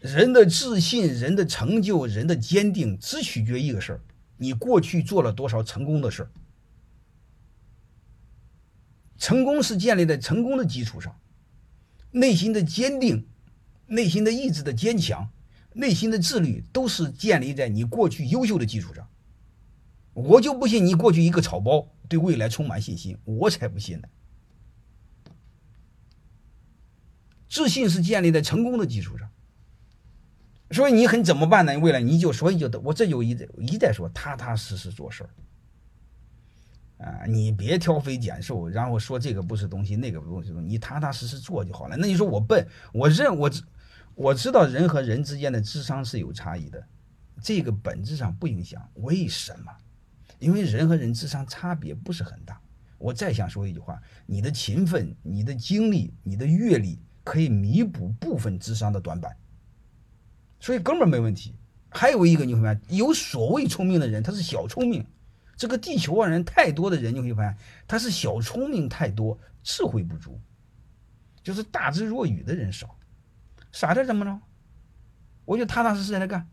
人的自信、人的成就、人的坚定，只取决一个事儿：你过去做了多少成功的事儿。成功是建立在成功的基础上，内心的坚定、内心的意志的坚强、内心的自律，都是建立在你过去优秀的基础上。我就不信你过去一个草包对未来充满信心，我才不信呢。自信是建立在成功的基础上，所以你很怎么办呢？为了你就所以就我这就一再一再说，踏踏实实做事儿。啊，你别挑肥拣瘦，然后说这个不是东西，那个不是东西，你踏踏实实做就好了。那你说我笨，我认我我知道人和人之间的智商是有差异的，这个本质上不影响。为什么？因为人和人智商差别不是很大。我再想说一句话：你的勤奋、你的精力、你的阅历可以弥补部分智商的短板，所以根本没问题。还有一个你会发现，有所谓聪明的人，他是小聪明。这个地球上人太多的人，你会发现他是小聪明太多，智慧不足，就是大智若愚的人少。傻的怎么着？我就踏踏实实在那干。